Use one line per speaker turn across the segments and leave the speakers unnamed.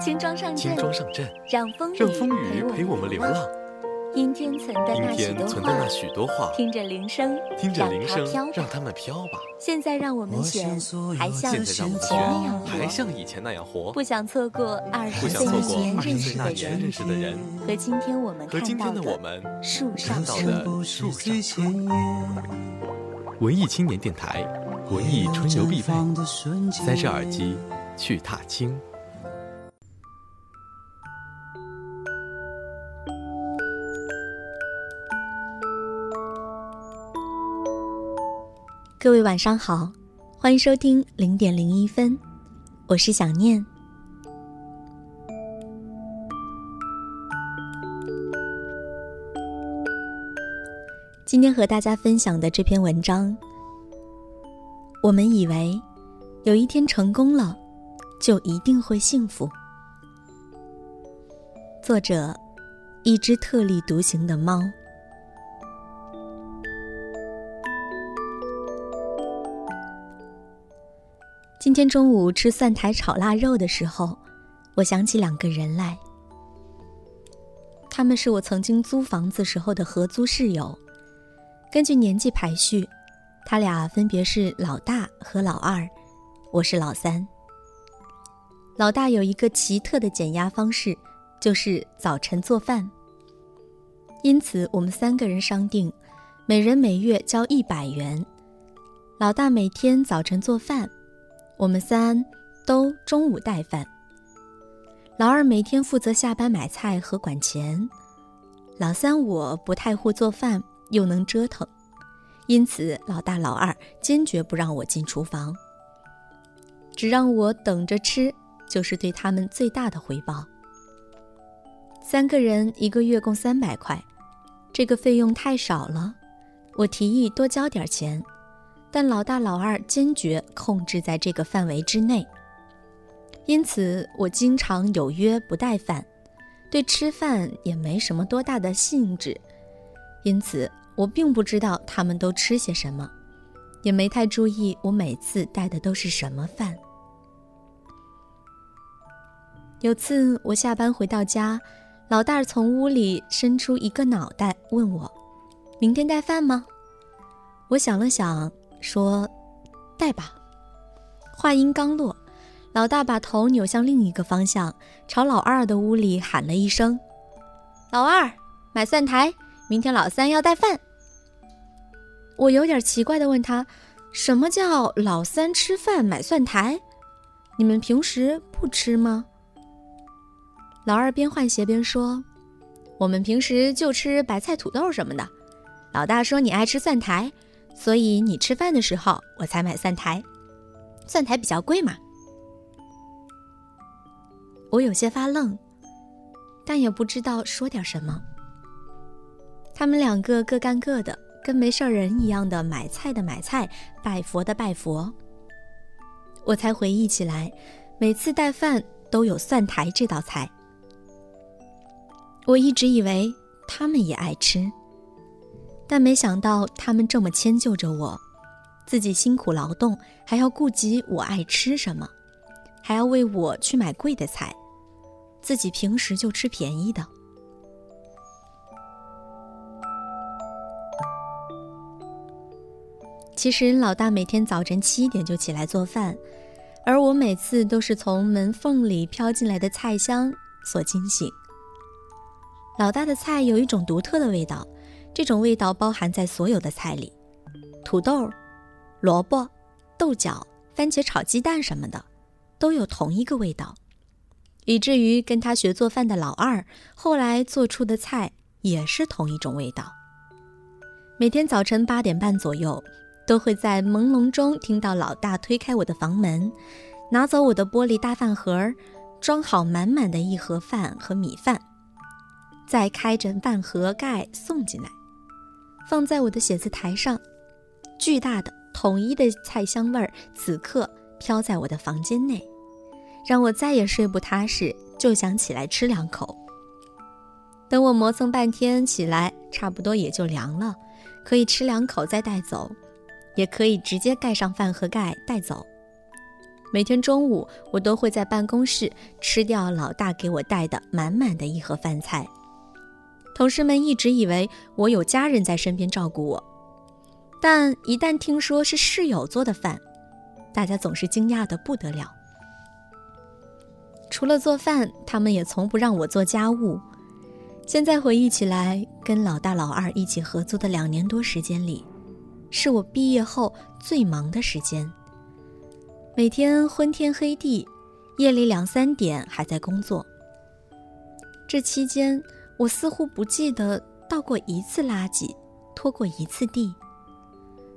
轻装上阵，
轻装上阵，
让风雨
让风雨陪我们流浪。
阴天存的那许多
天存的那
话，
许多话，
听着铃声，
听着铃声
让它
们飘吧。
现在让我们选，还像以前那样活，
像以前那样活，
不想错过二
不
十岁那年认识的人
年认识的人
和今天我们
和今
看到
天的我们
树上。
的树上。文艺青年电台，文艺春游必备。塞上耳机，去踏青。
各位晚上好，欢迎收听零点零一分，我是想念。今天和大家分享的这篇文章，我们以为有一天成功了，就一定会幸福。作者：一只特立独行的猫。今天中午吃蒜苔炒腊肉的时候，我想起两个人来。他们是我曾经租房子时候的合租室友，根据年纪排序，他俩分别是老大和老二，我是老三。老大有一个奇特的减压方式，就是早晨做饭。因此，我们三个人商定，每人每月交一百元。老大每天早晨做饭。我们三都中午带饭。老二每天负责下班买菜和管钱，老三我不太会做饭，又能折腾，因此老大老二坚决不让我进厨房，只让我等着吃，就是对他们最大的回报。三个人一个月共三百块，这个费用太少了，我提议多交点钱。但老大老二坚决控制在这个范围之内，因此我经常有约不带饭，对吃饭也没什么多大的兴致，因此我并不知道他们都吃些什么，也没太注意我每次带的都是什么饭。有次我下班回到家，老大从屋里伸出一个脑袋问我：“明天带饭吗？”我想了想。说：“带吧。”话音刚落，老大把头扭向另一个方向，朝老二的屋里喊了一声：“老二，买蒜苔，明天老三要带饭。”我有点奇怪的问他：“什么叫老三吃饭买蒜苔？你们平时不吃吗？”老二边换鞋边说：“我们平时就吃白菜、土豆什么的。”老大说：“你爱吃蒜苔。”所以你吃饭的时候，我才买蒜苔。蒜苔比较贵嘛。我有些发愣，但也不知道说点什么。他们两个各干各的，跟没事人一样的买菜的买菜，拜佛的拜佛。我才回忆起来，每次带饭都有蒜苔这道菜。我一直以为他们也爱吃。但没想到他们这么迁就着我，自己辛苦劳动，还要顾及我爱吃什么，还要为我去买贵的菜，自己平时就吃便宜的。其实老大每天早晨七点就起来做饭，而我每次都是从门缝里飘进来的菜香所惊醒。老大的菜有一种独特的味道。这种味道包含在所有的菜里，土豆、萝卜、豆角、番茄炒鸡蛋什么的，都有同一个味道，以至于跟他学做饭的老二后来做出的菜也是同一种味道。每天早晨八点半左右，都会在朦胧中听到老大推开我的房门，拿走我的玻璃大饭盒，装好满满的一盒饭和米饭，再开着饭盒盖送进来。放在我的写字台上，巨大的统一的菜香味儿此刻飘在我的房间内，让我再也睡不踏实，就想起来吃两口。等我磨蹭半天起来，差不多也就凉了，可以吃两口再带走，也可以直接盖上饭盒盖带走。每天中午，我都会在办公室吃掉老大给我带的满满的一盒饭菜。同事们一直以为我有家人在身边照顾我，但一旦听说是室友做的饭，大家总是惊讶的不得了。除了做饭，他们也从不让我做家务。现在回忆起来，跟老大老二一起合租的两年多时间里，是我毕业后最忙的时间。每天昏天黑地，夜里两三点还在工作。这期间，我似乎不记得倒过一次垃圾，拖过一次地。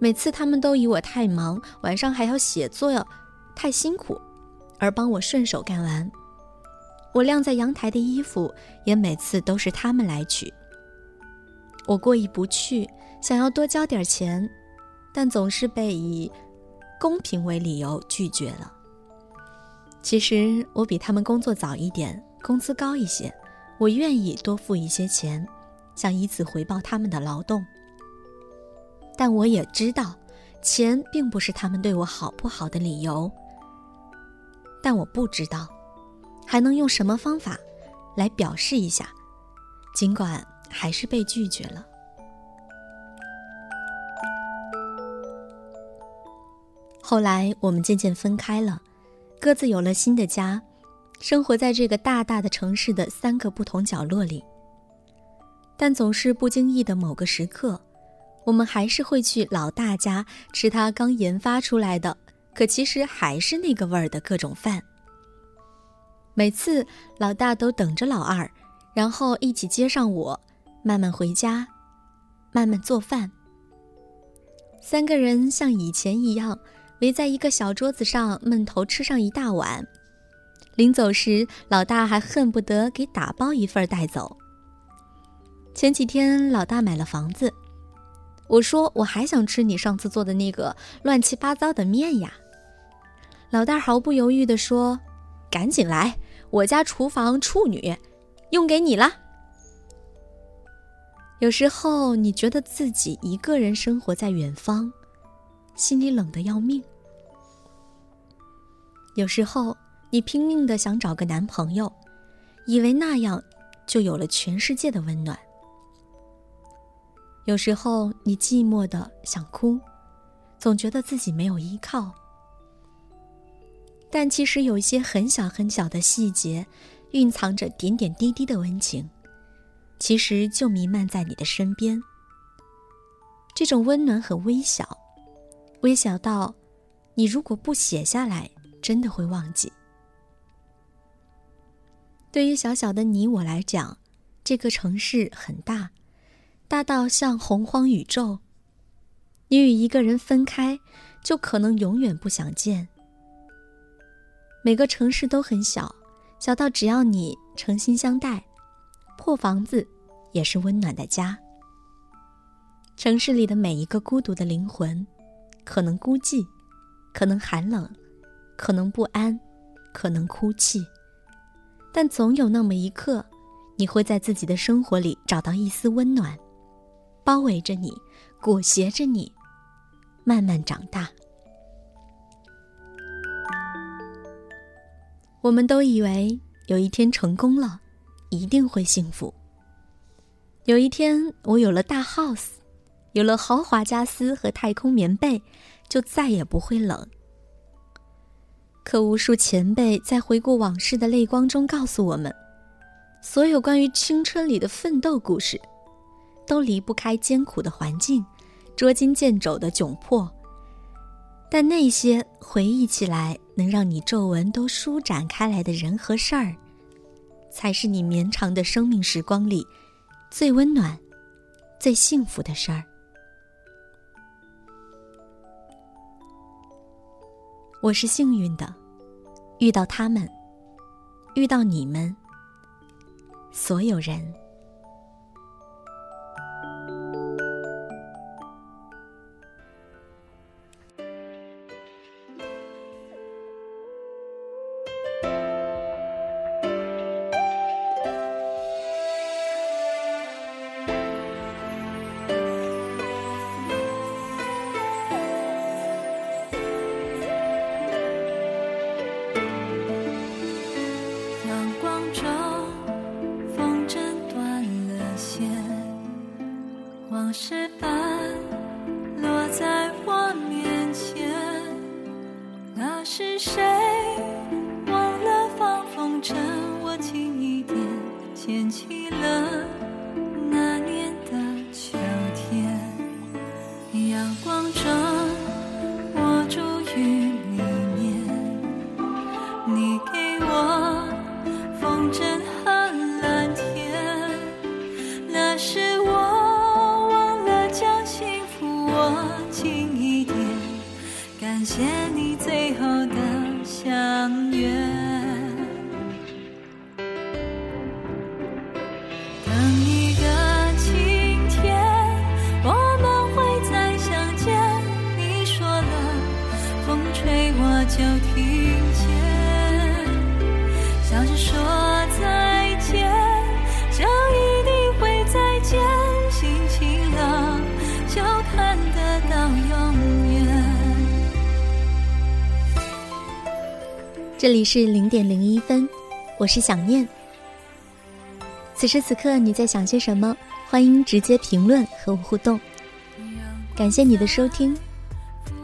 每次他们都以我太忙，晚上还要写作太辛苦，而帮我顺手干完。我晾在阳台的衣服，也每次都是他们来取。我过意不去，想要多交点钱，但总是被以公平为理由拒绝了。其实我比他们工作早一点，工资高一些，我愿意多付一些钱，想以此回报他们的劳动。但我也知道，钱并不是他们对我好不好的理由。但我不知道。还能用什么方法来表示一下？尽管还是被拒绝了。后来我们渐渐分开了，各自有了新的家，生活在这个大大的城市的三个不同角落里。但总是不经意的某个时刻，我们还是会去老大家吃他刚研发出来的，可其实还是那个味儿的各种饭。每次老大都等着老二，然后一起接上我，慢慢回家，慢慢做饭。三个人像以前一样围在一个小桌子上闷头吃上一大碗。临走时，老大还恨不得给打包一份带走。前几天老大买了房子，我说我还想吃你上次做的那个乱七八糟的面呀。老大毫不犹豫地说。赶紧来！我家厨房处女，用给你了。有时候你觉得自己一个人生活在远方，心里冷得要命。有时候你拼命的想找个男朋友，以为那样就有了全世界的温暖。有时候你寂寞的想哭，总觉得自己没有依靠。但其实有一些很小很小的细节，蕴藏着点点滴滴的温情，其实就弥漫在你的身边。这种温暖很微小，微小到你如果不写下来，真的会忘记。对于小小的你我来讲，这个城市很大，大到像洪荒宇宙。你与一个人分开，就可能永远不想见。每个城市都很小，小到只要你诚心相待，破房子也是温暖的家。城市里的每一个孤独的灵魂，可能孤寂，可能寒冷，可能不安，可能哭泣，但总有那么一刻，你会在自己的生活里找到一丝温暖，包围着你，裹挟着你，慢慢长大。我们都以为有一天成功了，一定会幸福。有一天我有了大 house，有了豪华家私和太空棉被，就再也不会冷。可无数前辈在回顾往事的泪光中告诉我们，所有关于青春里的奋斗故事，都离不开艰苦的环境、捉襟见肘的窘迫。但那些回忆起来能让你皱纹都舒展开来的人和事儿，才是你绵长的生命时光里最温暖、最幸福的事儿。我是幸运的，遇到他们，遇到你们，所有人。身。
这里是零点零一分我是想念。此时此刻你在想些什么？欢迎直接评论和我互动。感谢你的收听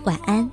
晚安。